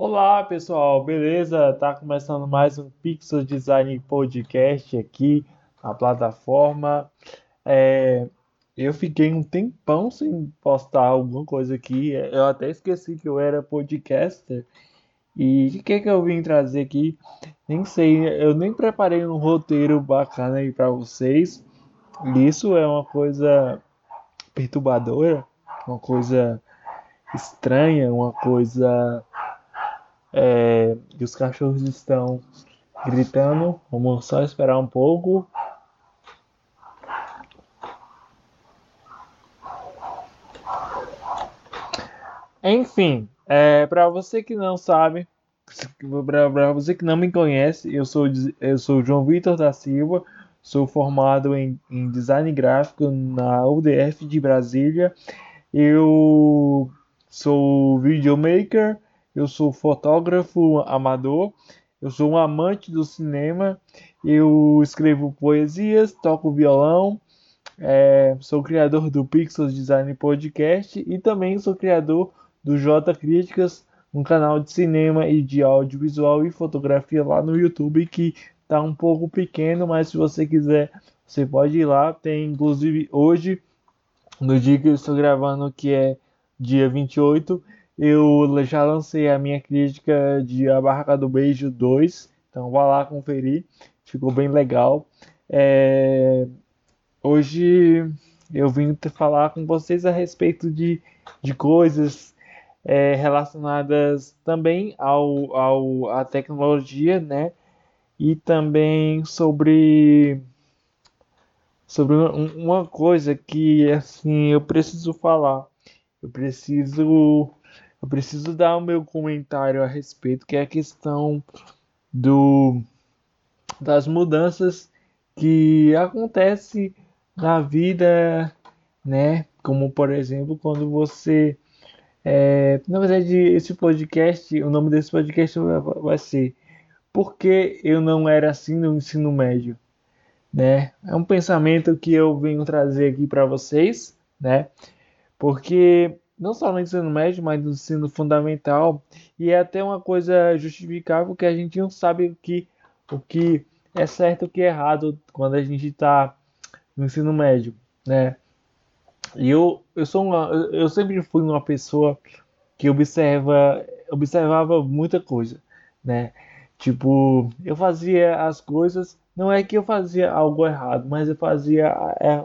Olá pessoal, beleza? Tá começando mais um Pixel Design Podcast aqui na plataforma. É, eu fiquei um tempão sem postar alguma coisa aqui. Eu até esqueci que eu era podcaster. E o que, que eu vim trazer aqui? Nem sei, eu nem preparei um roteiro bacana aí para vocês. Isso é uma coisa perturbadora, uma coisa estranha, uma coisa é, e os cachorros estão gritando. Vamos só esperar um pouco. Enfim, é, para você que não sabe, para você que não me conhece, eu sou eu sou João Vitor da Silva, sou formado em, em design gráfico na UDF de Brasília. Eu sou videomaker eu sou fotógrafo amador, eu sou um amante do cinema, eu escrevo poesias, toco violão, é, sou criador do Pixels Design Podcast e também sou criador do J Críticas, um canal de cinema e de audiovisual e fotografia lá no YouTube que tá um pouco pequeno, mas se você quiser, você pode ir lá. Tem inclusive hoje, no dia que eu estou gravando, que é dia 28, eu já lancei a minha crítica de A Barraca do Beijo 2, então vá lá conferir, ficou bem legal. É... Hoje eu vim falar com vocês a respeito de, de coisas é, relacionadas também ao, ao, à tecnologia, né? E também sobre, sobre uma coisa que assim eu preciso falar. Eu preciso eu preciso dar o meu comentário a respeito, que é a questão do das mudanças que acontece na vida, né? Como por exemplo, quando você é, na verdade, esse podcast, o nome desse podcast vai ser Por que eu não era assim no ensino médio? Né? É um pensamento que eu venho trazer aqui para vocês, né? Porque não só no ensino médio, mas no ensino fundamental, e é até uma coisa justificável que a gente não sabe o que, o que é certo e o que é errado quando a gente está no ensino médio, né? E eu, eu sou uma, eu sempre fui uma pessoa que observa, observava muita coisa, né? Tipo, eu fazia as coisas, não é que eu fazia algo errado, mas eu fazia é,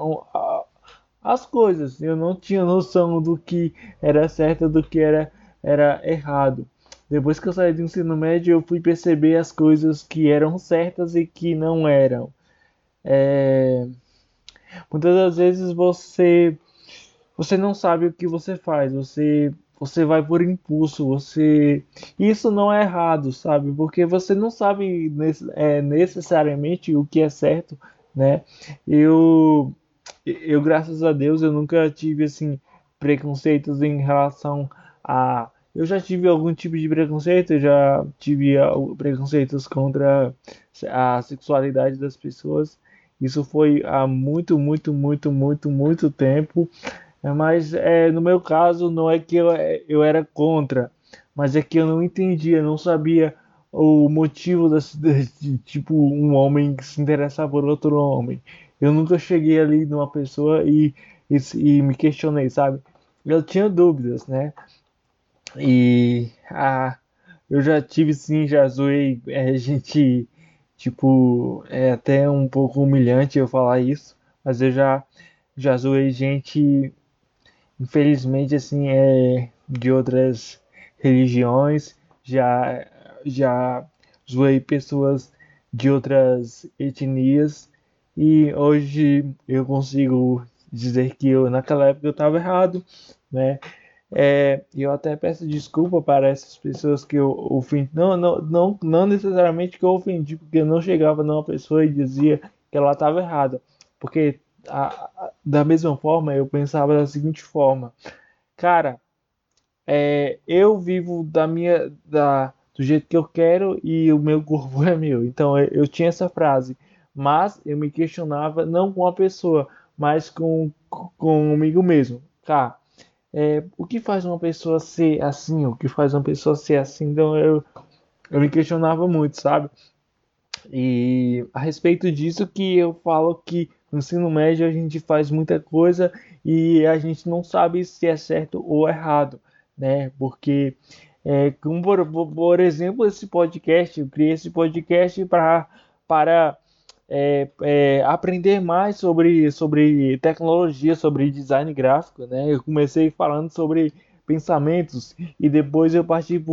as coisas. Eu não tinha noção do que era certo do que era, era errado. Depois que eu saí do ensino médio, eu fui perceber as coisas que eram certas e que não eram. É... Muitas das vezes você você não sabe o que você faz, você você vai por impulso, você isso não é errado, sabe? Porque você não sabe é, necessariamente o que é certo, né? Eu eu, graças a Deus, eu nunca tive, assim, preconceitos em relação a. Eu já tive algum tipo de preconceito, eu já tive preconceitos contra a sexualidade das pessoas. Isso foi há muito, muito, muito, muito, muito tempo. Mas é, no meu caso, não é que eu, eu era contra, mas é que eu não entendia, não sabia o motivo de, tipo um homem que se interessar por outro homem. Eu nunca cheguei ali numa pessoa e, e, e me questionei, sabe? Eu tinha dúvidas, né? E ah, eu já tive sim, já zoei é, gente, tipo, é até um pouco humilhante eu falar isso, mas eu já, já zoei gente, infelizmente, assim, é, de outras religiões, já, já zoei pessoas de outras etnias e hoje eu consigo dizer que eu naquela época eu estava errado, né? É, eu até peço desculpa para essas pessoas que eu ofendi. Não, não, não, não necessariamente que eu ofendi, porque eu não chegava numa pessoa e dizia que ela estava errada. Porque a, a, da mesma forma eu pensava da seguinte forma, cara, é, eu vivo da minha da, do jeito que eu quero e o meu corpo é meu. Então eu, eu tinha essa frase mas eu me questionava não com a pessoa, mas com, com comigo mesmo. Cara, é, o que faz uma pessoa ser assim, o que faz uma pessoa ser assim. Então eu, eu me questionava muito, sabe? E a respeito disso que eu falo que no ensino médio a gente faz muita coisa e a gente não sabe se é certo ou errado, né? Porque, é, como por, por exemplo, esse podcast, eu criei esse podcast pra, para é, é, aprender mais sobre, sobre tecnologia, sobre design gráfico, né? Eu comecei falando sobre pensamentos e depois eu parti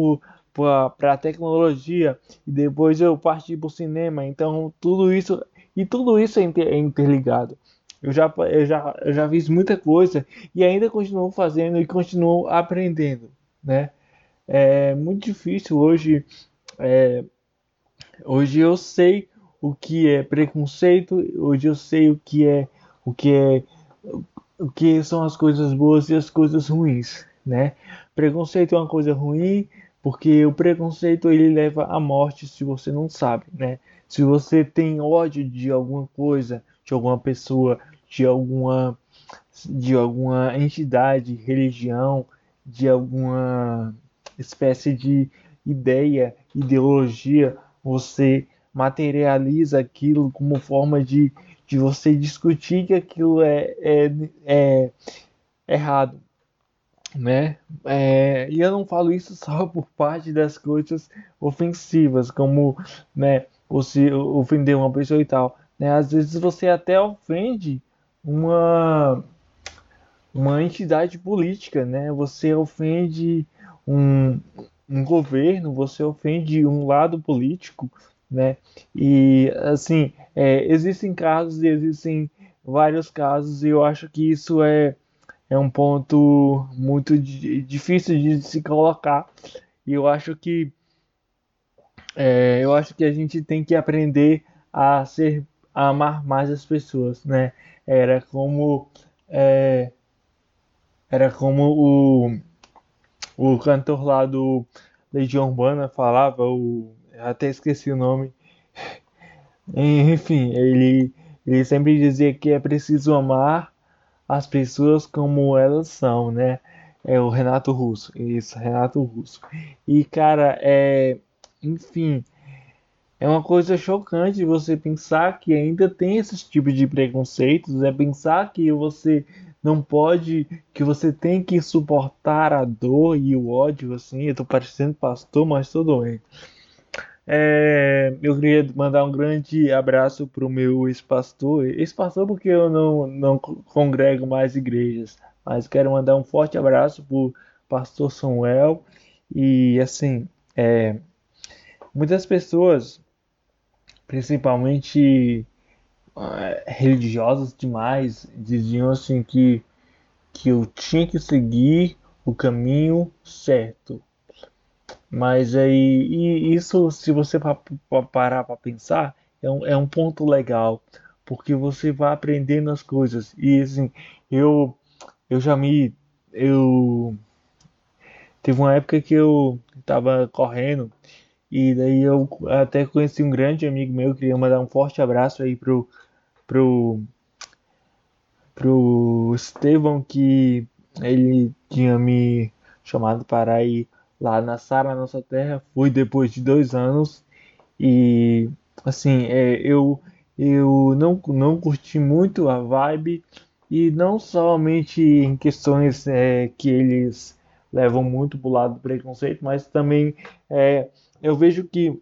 para a tecnologia e depois eu parti para o cinema. Então tudo isso e tudo isso é, inter, é interligado. Eu já, eu, já, eu já fiz muita coisa e ainda continuo fazendo e continuo aprendendo, né? É muito difícil hoje. É, hoje eu sei o que é preconceito, hoje eu sei o que é o que é o que são as coisas boas e as coisas ruins, né? Preconceito é uma coisa ruim porque o preconceito ele leva à morte se você não sabe, né? Se você tem ódio de alguma coisa, de alguma pessoa, de alguma de alguma entidade, religião, de alguma espécie de ideia, ideologia, você materializa aquilo como forma de, de você discutir que aquilo é, é, é errado. Né? É, e eu não falo isso só por parte das coisas ofensivas, como né, você ofender uma pessoa e tal. Né? Às vezes você até ofende uma, uma entidade política, né? Você ofende um, um governo, você ofende um lado político, né? E assim, é, existem casos e existem vários casos e eu acho que isso é, é um ponto muito difícil de se colocar e eu acho que é, eu acho que a gente tem que aprender a ser a amar mais as pessoas, né? Era como é, era como o, o cantor lá do Legião Urbana falava, o até esqueci o nome. Enfim, ele, ele sempre dizia que é preciso amar as pessoas como elas são, né? É o Renato Russo, isso, Renato Russo. E cara, é, enfim, é uma coisa chocante você pensar que ainda tem esses tipos de preconceitos, é pensar que você não pode, que você tem que suportar a dor e o ódio, assim, eu tô parecendo pastor, mas tô doente. É, eu queria mandar um grande abraço para o meu ex-pastor. Ex-pastor porque eu não, não congrego mais igrejas, mas quero mandar um forte abraço para o pastor Samuel. E assim, é, muitas pessoas, principalmente é, religiosas demais, diziam assim que, que eu tinha que seguir o caminho certo mas aí, isso, se você parar para pensar, é um, é um ponto legal, porque você vai aprendendo as coisas. E assim, eu, eu já me. Eu. Teve uma época que eu estava correndo, e daí eu até conheci um grande amigo meu, queria mandar um forte abraço aí pro. pro pro Estevão que ele tinha me chamado para ir lá na Sara Nossa Terra. Fui depois de dois anos e assim é, eu eu não não curti muito a vibe e não somente em questões é, que eles levam muito pro lado do preconceito, mas também é, eu vejo que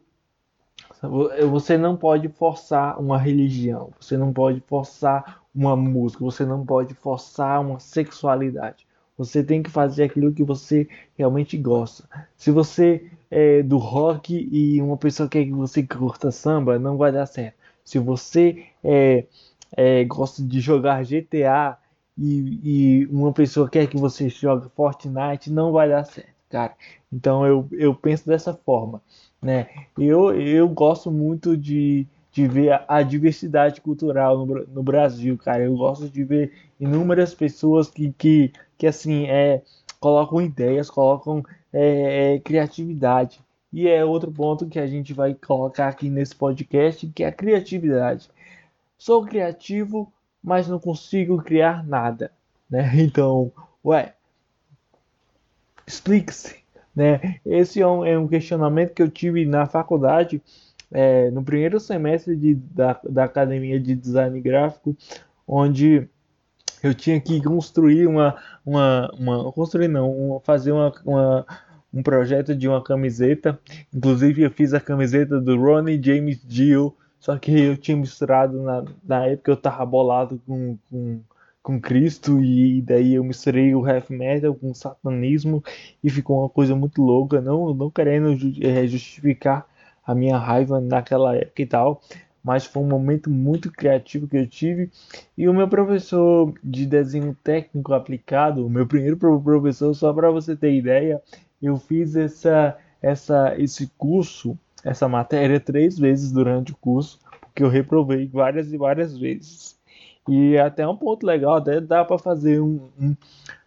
você não pode forçar uma religião, você não pode forçar uma música, você não pode forçar uma sexualidade. Você tem que fazer aquilo que você realmente gosta. Se você é do rock e uma pessoa quer que você curta samba, não vai dar certo. Se você é, é gosta de jogar GTA e, e, uma pessoa quer que você jogue Fortnite, não vai dar certo, cara. Então eu, eu penso dessa forma, né? Eu, eu gosto muito de de ver a, diversidade cultural no, no, Brasil, cara. Eu gosto de ver inúmeras pessoas que, que, que assim, é, colocam ideias, colocam é, é, criatividade. E é outro ponto que a gente vai colocar aqui nesse podcast, que é a criatividade. Sou criativo, mas não consigo criar nada, né? Então, ué, Explique-se. Né? Esse é um, é um questionamento que eu tive na faculdade, é, no primeiro semestre de, da, da academia de design gráfico, onde eu tinha que construir uma, uma, uma construir não, uma, fazer uma, uma, um projeto de uma camiseta. Inclusive eu fiz a camiseta do Ronnie James Dio, só que eu tinha misturado na, na época eu tava bolado com, com, com Cristo e daí eu misturei o heavy metal com o satanismo e ficou uma coisa muito louca, não, não querendo é, justificar a minha raiva naquela época e tal mas foi um momento muito criativo que eu tive. E o meu professor de desenho técnico aplicado, o meu primeiro professor, só para você ter ideia, eu fiz essa, essa, esse curso, essa matéria três vezes durante o curso, porque eu reprovei várias e várias vezes. E até um ponto legal, até dá para fazer um, um,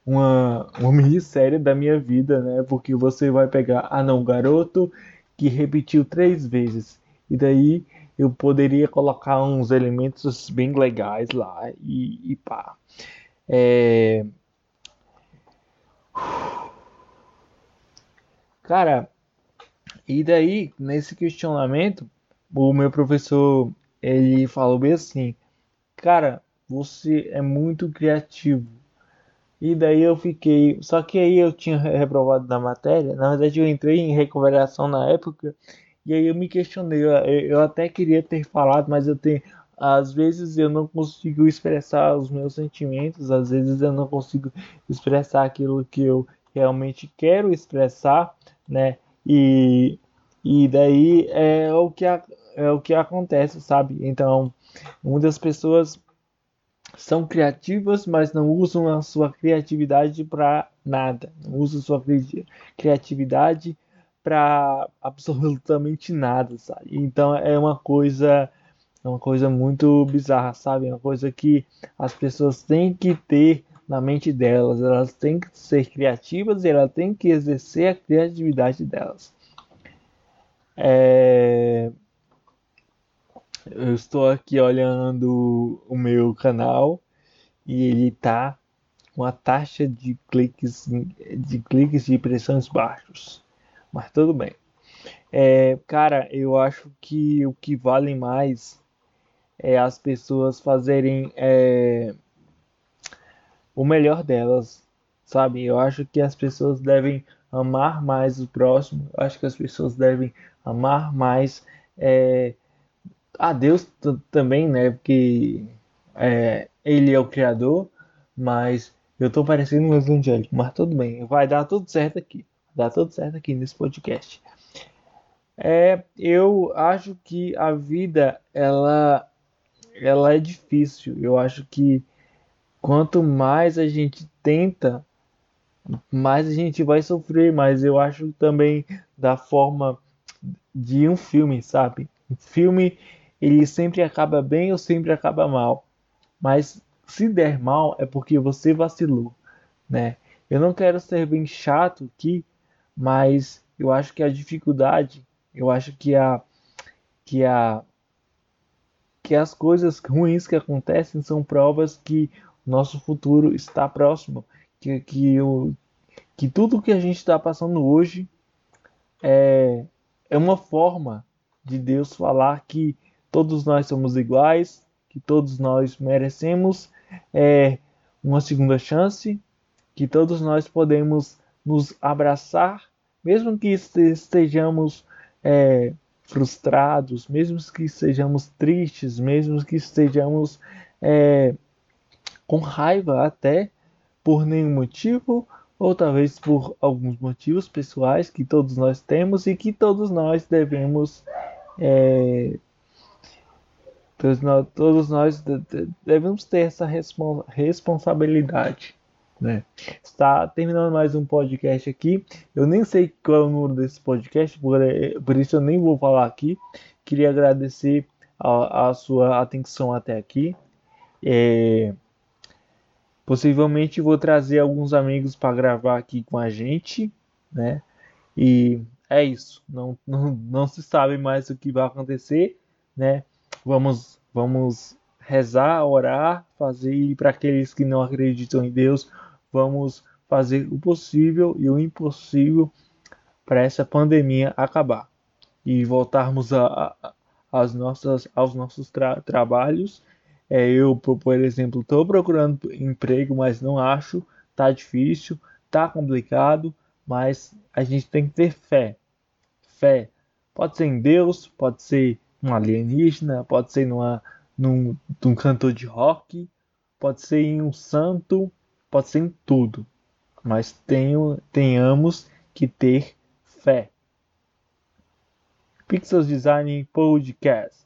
uma, uma minissérie da minha vida, né? Porque você vai pegar, ah não, garoto que repetiu três vezes. E daí eu poderia colocar uns elementos bem legais lá e, e pá. É... Cara, e daí, nesse questionamento, o meu professor, ele falou bem assim, cara, você é muito criativo. E daí eu fiquei, só que aí eu tinha reprovado na matéria, na verdade eu entrei em recuperação na época e aí eu me questionei, eu, até queria ter falado, mas eu tenho. Às vezes eu não consigo expressar os meus sentimentos, às vezes eu não consigo expressar aquilo que eu realmente quero expressar, né? E, e daí é o que, é o que acontece, sabe? Então, muitas pessoas são criativas, mas não usam a sua criatividade para nada. Não usam sua criatividade para absolutamente nada, sabe? Então é uma coisa é uma coisa muito bizarra, sabe? É uma coisa que as pessoas têm que ter na mente delas, elas têm que ser criativas e elas têm que exercer a criatividade delas. É... Eu estou aqui olhando o meu canal e ele tá com a taxa de cliques de cliques de impressões baixos mas tudo bem. É, cara, eu acho que o que vale mais é as pessoas fazerem é, o melhor delas, sabe? Eu acho que as pessoas devem amar mais o próximo, eu acho que as pessoas devem amar mais é, a Deus também, né? Porque é, Ele é o Criador, mas eu tô parecendo um evangélico, mas tudo bem, vai dar tudo certo aqui. Dá tudo certo aqui nesse podcast. É, eu acho que a vida ela ela é difícil. Eu acho que quanto mais a gente tenta, mais a gente vai sofrer. Mas eu acho também da forma de um filme, sabe? Um filme ele sempre acaba bem ou sempre acaba mal. Mas se der mal é porque você vacilou, né? Eu não quero ser bem chato aqui, mas eu acho que a dificuldade, eu acho que a que a que as coisas ruins que acontecem são provas que nosso futuro está próximo, que que, o, que tudo que a gente está passando hoje é, é uma forma de Deus falar que todos nós somos iguais, que todos nós merecemos é, uma segunda chance, que todos nós podemos nos abraçar, mesmo que estejamos é, frustrados, mesmo que estejamos tristes, mesmo que estejamos é, com raiva até por nenhum motivo, ou talvez por alguns motivos pessoais que todos nós temos e que todos nós devemos. É, todos nós, todos nós devemos ter essa responsabilidade né? Está terminando mais um podcast aqui. Eu nem sei qual é o número desse podcast, por, por isso eu nem vou falar aqui. Queria agradecer a, a sua atenção até aqui. É, possivelmente vou trazer alguns amigos para gravar aqui com a gente, né? E é isso. Não, não, não se sabe mais o que vai acontecer, né? Vamos, vamos rezar, orar, fazer para aqueles que não acreditam em Deus, vamos fazer o possível e o impossível para essa pandemia acabar e voltarmos a, a, nossas, aos nossos tra trabalhos. É, eu, por exemplo, estou procurando emprego, mas não acho, tá difícil, tá complicado, mas a gente tem que ter fé. Fé. Pode ser em Deus, pode ser um alienígena, pode ser numa, num, num cantor de rock, pode ser em um santo, pode ser em tudo. Mas tenho, tenhamos que ter fé. Pixels Design Podcast.